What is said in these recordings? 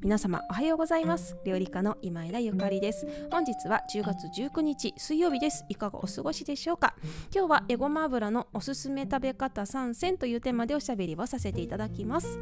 皆様おはようございます。料理家の今枝ゆかりです。本日は10月19日水曜日です。いかがお過ごしでしょうか？今日はエゴマ油のおすすめ食べ方3選というテーマでおしゃべりをさせていただきます。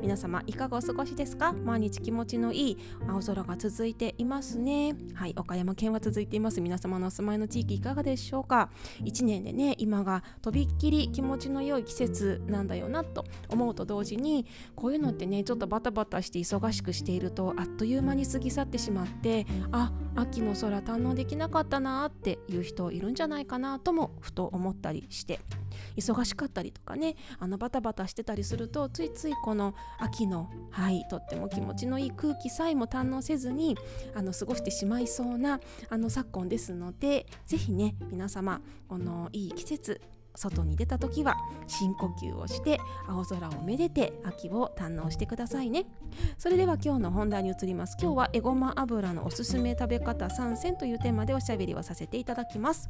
皆様いかがお過ごしですか？毎日気持ちのいい青空が続いていますね。はい岡山県は続いています。皆様のお住まいの地域いかがでしょうか？1年でね今がとびっきり気持ちの良い季節なんだよなと思うと同時にこういうのってねちょっとバタバタして忙しくしているとあっという間に過ぎ去ってしまってあ秋の空堪能できなかったなっていう人いるんじゃないかなともふと思ったりして忙しかったりとかねあのバタバタしてたりするとついついこの秋のはいとっても気持ちのいい空気さえも堪能せずにあの過ごしてしまいそうなあの昨今ですので是非ね皆様このいい季節外に出た時は深呼吸をして青空をめでて秋を堪能してくださいね。それでは今日の本題に移ります。今日はエゴマ油のおすすめ食べ方3選というテーマでおしゃべりをさせていただきます。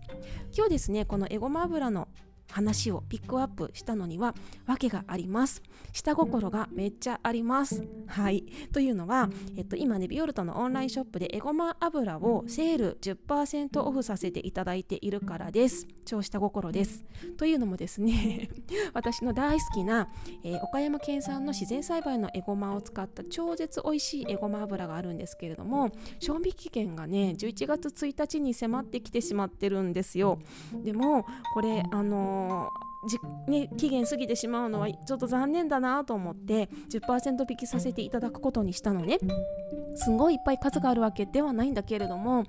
今日ですねこのエゴマ油の話をピックアップしたのには訳があります。下心がめっちゃあります。はい。というのは、えっと、今ねビオルトのオンラインショップでエゴマ油をセール10%オフさせていただいているからです。超下心です。というのもですね 私の大好きな、えー、岡山県産の自然栽培のエゴマを使った超絶美味しいエゴマ油があるんですけれども賞味期限がね11月1日に迫ってきてしまってるんですよ。でもこれあのじね、期限過ぎてしまうのはちょっと残念だなと思って10%引きさせていただくことにしたのね。すごいいっぱい数があるわけではないんだけれども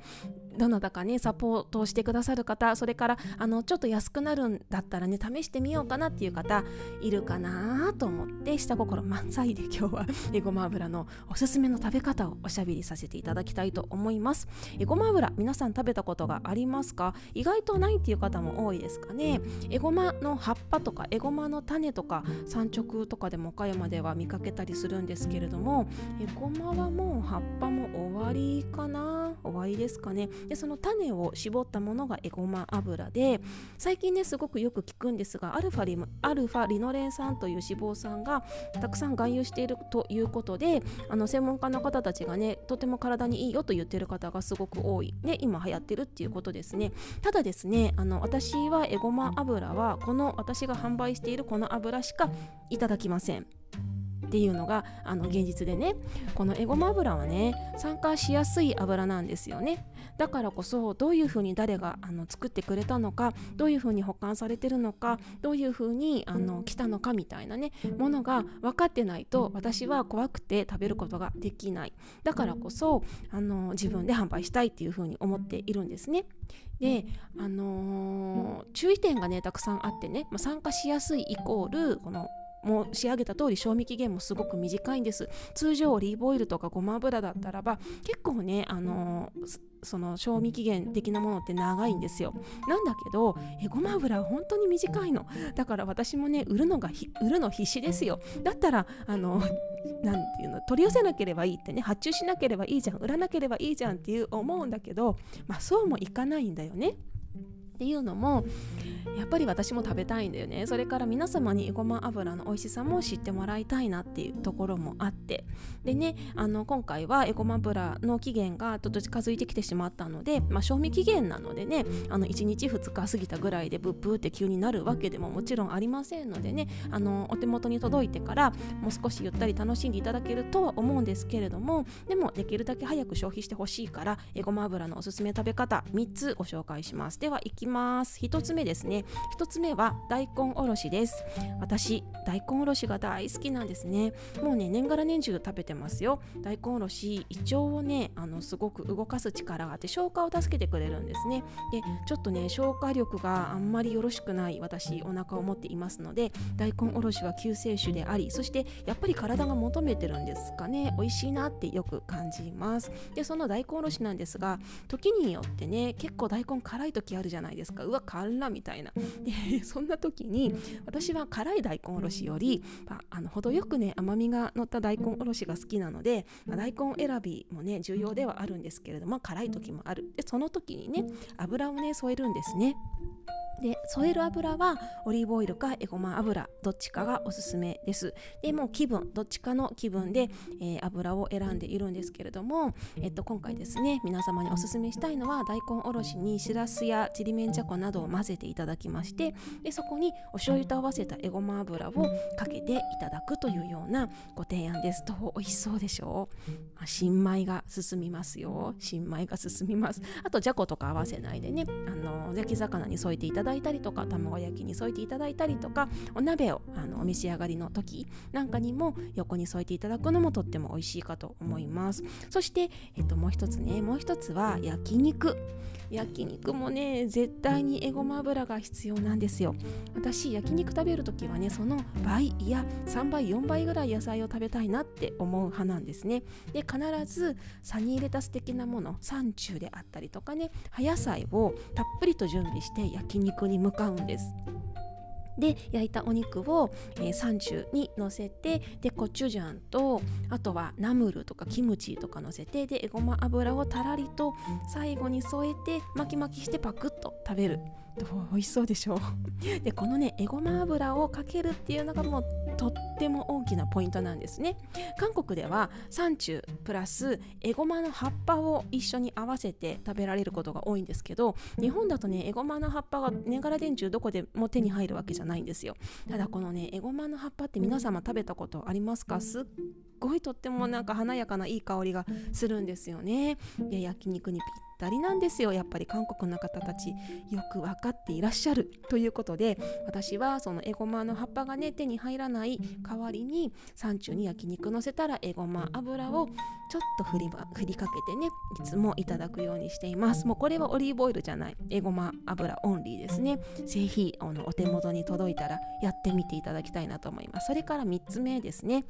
どなたかねサポートをしてくださる方それからあのちょっと安くなるんだったらね試してみようかなっていう方いるかなと思って下心満載で今日はえごま油のおすすめの食べ方をおしゃべりさせていただきたいと思います。えごま油皆さん食べたことがありますか？意外とないっていう方も多いですかね。えごまの葉っぱとかえごまの種とか産直とかでも岡山では見かけたりするんですけれどもえごまはもう葉っぱも終わりかな？終わりですかね。でその種を絞ったものがエゴマ油で最近ねすごくよく聞くんですがアルファリアルファリノレン酸という脂肪酸がたくさん含有しているということであの専門家の方たちがねとても体にいいよと言ってる方がすごく多い。で今流行ってるっていうことですね。ただですねあの私はエゴマ油はこの私が販売しているこの油しかいただきません。っていうのがあの現実でねこのエゴマ油はね酸化しやすい油なんですよね。だからこそどういうふうに誰があの作ってくれたのかどういうふうに保管されてるのかどういうふうにあの来たのかみたいなねものが分かってないと私は怖くて食べることができない。だからこそあの自分で販売したいっていうふうに思っているんですね。であのー、注意点がねたくさんあってね、ま、酸化しやすいイコールこのも仕上げた通り賞味期限もすごく短いんです。通常オリーブオイルとかごま油だったらば結構ねあのその賞味期限的なものって長いんですよ。なんだけどえごま油は本当に短いの。だから私もね売るのが売るの必死ですよ。だったらあのなんていうの取り寄せなければいいってね発注しなければいいじゃん売らなければいいじゃんっていう思うんだけどまあそうもいかないんだよね。っていうのもやっぱり私も食べたいんだよね。それから皆様にごま油の美味しさも知ってもらいたいなっていうところもあって。でねあの今回はエゴマ油の期限がちょっと近づいてきてしまったので、まあ、賞味期限なのでねあの1日2日過ぎたぐらいでブッブーって急になるわけでももちろんありませんのでねあのお手元に届いてからもう少しゆったり楽しんでいただけるとは思うんですけれどもでもできるだけ早く消費してほしいからエゴマ油のおすすめ食べ方3つご紹介します。ではきます。1つ目ですね。1つ目は大根おろしです。私大根おろしが大好きなんですね。もうね年がら年中食べてますよ。大根おろし胃腸をねあのすごく動かす力があって消化を助けてくれるんですね。でちょっとね消化力があんまりよろしくない私お腹を持っていますので大根おろしは救世主でありそしてやっぱり体が求めてるんですかね。美味しいなってよく感じます。でその大根おろしなんですが時によってね結構大根辛い時あるじゃないですか？うわ辛みたいな。そんな時に私は辛い大根おろしより、まあ、あの程よくね甘みが乗った大根おろしが好きなので、まあ、大根選びもね重要ではあるんですけれども辛い時もある。でその時にね油をね添えるんですね。で添える油はオリーブオイルかエゴマ油どっちかがおすすめです。でもう気分どっちかの気分で、えー、油を選んでいるんですけれども、えっと、今回ですね皆様におすすめしたいのは大根おろしにしらすやちりめんじゃこなどを混ぜていただきましてでそこにお醤油と合わせたエゴマ油をかけていただくというようなご提案です。と美味しそうでしょう、まあ、新米が進みますよ。新米が進みます。あとじゃことか合わせないでねあの焼き魚に添えていただだいたりとか卵焼きに添えていただいたりとかお鍋をあのお召し上がりの時なんかにも横に添えていただくのもとっても美味しいかと思います。そして、えっと、もう一つねもう一つは焼肉。焼肉もね絶対にエゴマ油が必要なんですよ。私焼肉食べる時はねその倍いや3倍4倍ぐらい野菜を食べたいなって思う派なんですね。で必ずサニーレタス的なもの山中であったりとかね葉野菜をたっぷりと準備して焼肉に向かうんです。で焼いたお肉を、えー、サンチュにのせてでコチュジャンとあとはナムルとかキムチとかのせてでエゴマ油をたらりと最後に添えて巻き巻きしてパクッと食べる。美味しそうでしょ？う でこのねエゴマ油をかけるっていうのがもうとっても大きなポイントなんですね。韓国ではサンチュプラスエゴマの葉っぱを一緒に合わせて食べられることが多いんですけど日本だとねエゴマの葉っぱが年がら電柱どこでも手に入るわけじゃないんですよ。ただこのねエゴマの葉っぱって皆様食べたことありますか？すっごいとってもなんか華やかないい香りがするんですよね。で焼肉にぴっったりなんですよ。やっぱり韓国の方たちよく分かっていらっしゃるということで私はそのエゴマの葉っぱがね手に入らない代わりに山中に焼肉のせたらエゴマ油をちょっと振り振りかけてねいつもいただくようにしています。もうこれはオリーブオイルじゃない。エゴマ油オンリーですね。ぜひあのお手元に届いたらやってみていただきたいなと思います。それから3つ目ですね。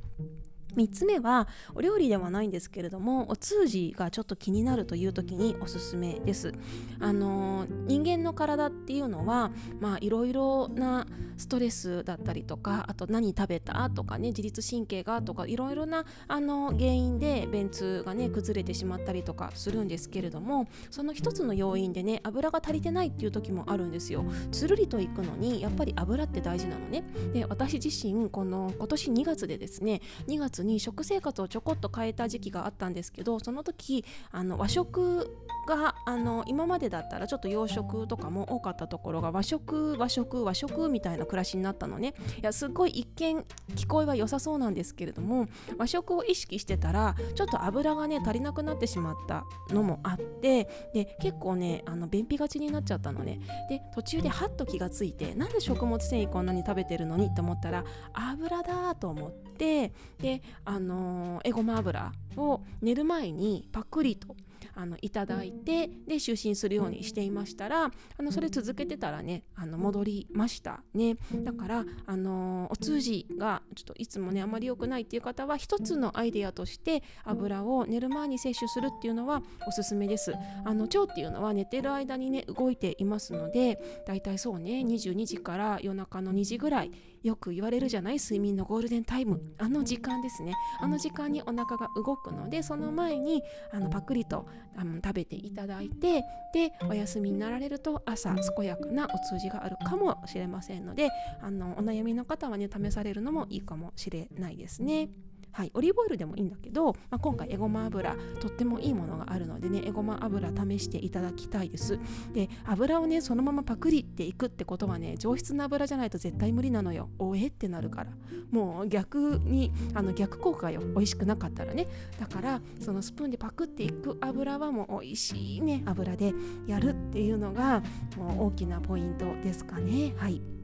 3つ目はお料理ではないんですけれどもお通じがちょっと気になるという時におすすめです。あの人間の体っていうのはまあいろいろなストレスだったりとかあと何食べたとかね自律神経がとかいろいろなあの原因で便通がね崩れてしまったりとかするんですけれどもその一つの要因でね油が足りてないっていう時もあるんですよ。つるりといくのにやっぱり油って大事なのね。で私自身この今年2月でですね2月に食生活をちょこっと変えた時期があったんですけどその時あの和食があの今までだったらちょっと洋食とかも多かったところが和食和食和食みたいな暮らしになったのね。いやすごい一見聞こえは良さそうなんですけれども和食を意識してたらちょっと油がね足りなくなってしまったのもあってで結構ねあの便秘がちになっちゃったのね。で途中でハッと気がついてなんで食物繊維こんなに食べてるのにと思ったら油だと思ってであのー、エゴマ油を寝る前にパクリとあのいただいてで就寝するようにしていましたらあのそれ続けてたらねあの戻りましたね。だからあのお通じがちょっといつもねあまり良くないっていう方は一つのアイデアとして油を寝る前に摂取するっていうのはおすすめです。あの腸っていうのは寝てる間にね動いていますのでだいたいそうね22時から夜中の2時ぐらいよく言われるじゃない？睡眠のゴールデンタイム。あの時間ですね。あの時間にお腹が動くのでその前にあのパクリとあの食べていただいてでお休みになられると朝健やかなお通じがあるかもしれませんのであのお悩みの方はね試されるのもいいかもしれないですね。はい、オリーブオイルでもいいんだけど、まあ、今回エゴマ油とってもいいものがあるのでねエゴマ油試していただきたいです。で油をねそのままパクリっていくってことはね上質な油じゃないと絶対無理なのよ。おえってなるから。もう逆にあの逆効果よ。美味しくなかったらね。だからそのスプーンでパクっていく油はもう美味しいね油でやるっていうのがもう大きなポイントですかね。はい。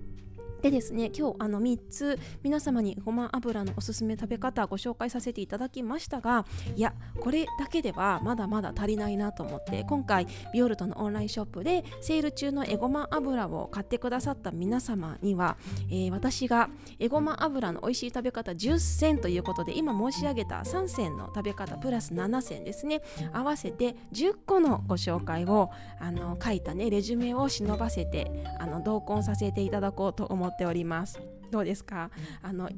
でですね今日あの3つ皆様にごま油のおすすめ食べ方ご紹介させていただきましたがいやこれだけではまだまだ足りないなと思って今回ビオルトのオンラインショップでセール中のエゴマ油を買ってくださった皆様には、えー、私がエゴマ油の美味しい食べ方10選ということで今申し上げた3選の食べ方プラス7選ですね合わせて10個のご紹介をあの書いたねレジュメを忍ばせてあの同梱させていただこうと思ってっております。どうですか？あの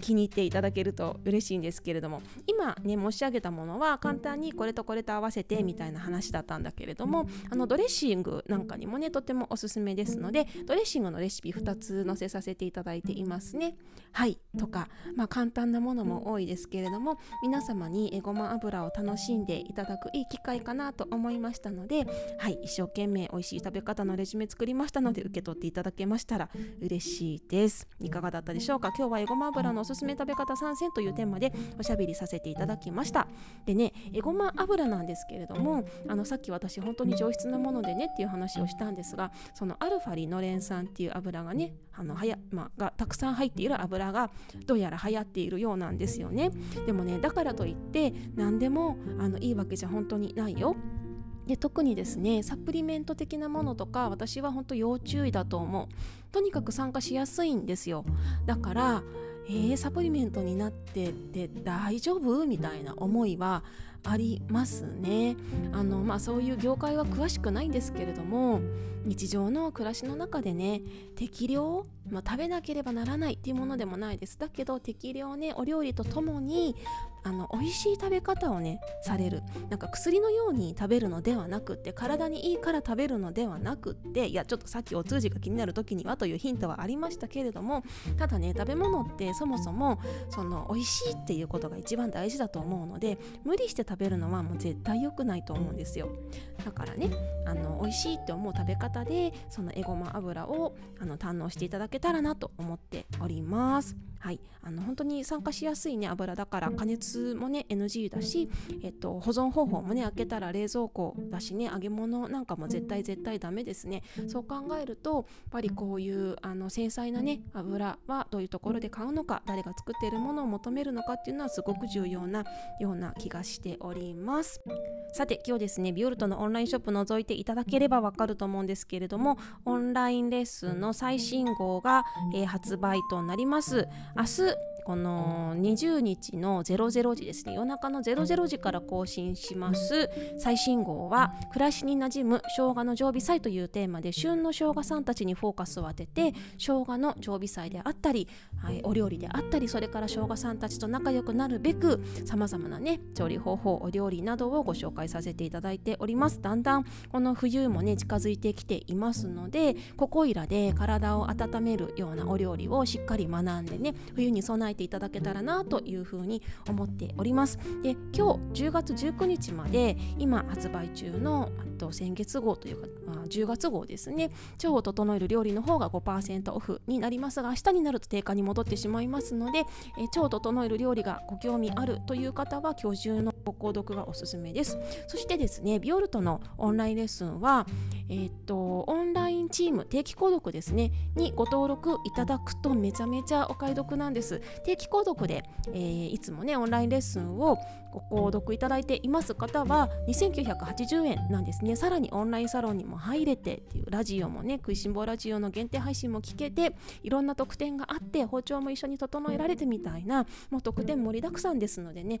気に入っていただけると嬉しいんですけれども今ね申し上げたものは簡単にこれとこれと合わせてみたいな話だったんだけれどもあのドレッシングなんかにもねとてもおすすめですのでドレッシングのレシピ2つ載せさせていただいていますね。はい。とかまあ簡単なものも多いですけれども皆様にえごま油を楽しんでいただくいい機会かなと思いましたのではい。一生懸命美味しい食べ方のレジュメ作りましたので受け取っていただけましたら嬉しいです。いかがだったでしょうか？今日はえごま油のおすすめ食べ方参戦というテーマでおしゃべりさせていただきました。でねえごま油なんですけれどもあのさっき私本当に上質なものでねっていう話をしたんですがそのアルファリノレン酸っていう油がねあのはや、まあ、がたくさん入っている油がどうやら流行っているようなんですよね。でもねだからといって何でもあのいいわけじゃ本当にないよ。で特にですねサプリメント的なものとか私は本当要注意だと思う。とにかく参加しやすいんですよ。だからえー、サプリメントになってて大丈夫？みたいな思いはありますね。あの、まあ、そういう業界は詳しくないんですけれども日常の暮らしの中でね適量、まあ、食べなければならないっていうものでもないです。だけど適量ねお料理とともにあの美味しい食べ方をねされる。なんか薬のように食べるのではなくって体にいいから食べるのではなくっていやちょっとさっきお通じが気になる時にはというヒントはありましたけれどもただね食べ物ってそもそもその美味しいっていうことが一番大事だと思うので無理して食べるのはもう絶対良くないと思うんですよ。だからねあの美味しいって思う食べ方でそのエゴマ油をあの堪能していただけたらなと思っております。はい、あの本当に酸化しやすい、ね、油だから加熱も、ね、NG だし、えっと、保存方法もね開けたら冷蔵庫だしね揚げ物なんかも絶対絶対ダメですね。そう考えるとやっぱりこういうあの繊細なね油はどういうところで買うのか誰が作っているものを求めるのかっていうのはすごく重要なような気がしております。さて今日ですねビオルトのオンラインショップ覗いていただければわかると思うんですけれどもオンラインレッスンの最新号が、えー、発売となります。明日この20日の00時ですね。夜中の00時から更新します。最新号は暮らしに馴染む生姜の常備菜というテーマで旬の生姜さんたちにフォーカスを当てて生姜の常備菜であったり、はい、お料理であったりそれから生姜さんたちと仲良くなるべくさまざまなね調理方法お料理などをご紹介させていただいております。だんだんこの冬もね近づいてきていますのでここいらで体を温めるようなお料理をしっかり学んでね冬に備えていただけたらなというふうに思っております。で今日10月19日まで今発売中のと先月号というか、まあ、10月号ですね。腸を整える料理の方が5%オフになりますが明日になると定価に戻ってしまいますので、え腸を整える料理がご興味あるという方は今日中のご購読がおすすめです。そしてですねビオルトのオンラインレッスンはえー、っとオンラインチーム定期購読ですねにご登録いただくとめちゃめちゃお買い得なんです。定期購読で、えー、いつもねオンラインレッスンをご購読いただいています方は2980円なんですね。さらにオンラインサロンにも入れてっていうラジオもね食いしん坊ラジオの限定配信も聞けていろんな特典があって包丁も一緒に整えられてみたいなもう特典盛りだくさんですのでね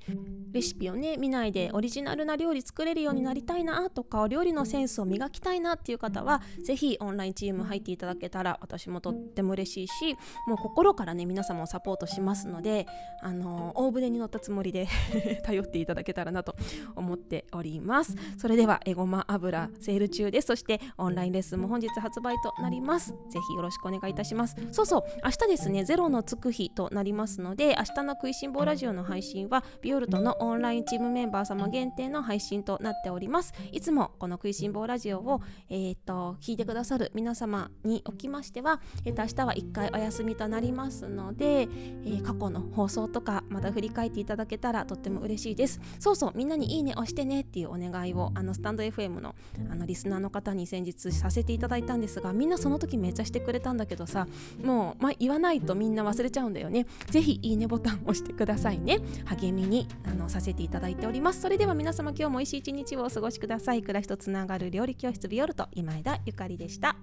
レシピをね見ないでオリジナルな料理作れるようになりたいなとかお料理のセンスを磨きたいなっていう方はぜひオンラインチーム入っていただけたら私もとっても嬉しいしもう心からね皆様をサポートしますのであの大船に乗ったつもりで 頼っていただけたらなと思っております。それではエゴマ油。セール中です。そしてオンラインレッスンも本日発売となります。ぜひよろしくお願いいたします。そうそう。明日ですねゼロのつく日となりますので明日の食いしん坊ラジオの配信はビオルトのオンラインチームメンバー様限定の配信となっております。いつもこの食いしん坊ラジオをえー、っと聞いてくださる皆様におきましては、えー、っと明日は1回お休みとなりますので、えー、過去の放送とかまた振り返っていただけたらとっても嬉しいです。そうそう。みんなにいいね押してねっていうお願いをあのスタンド FM のあのリスナーの方に先日させていただいたんですがみんなその時めっちゃしてくれたんだけどさもう、まあ、言わないとみんな忘れちゃうんだよね。是非いいねボタンを押してくださいね。励みにあのさせていただいております。それでは皆様今日も美味しい一日をお過ごしください。暮らしとつながる料理教室ビオルト今枝ゆかりでした。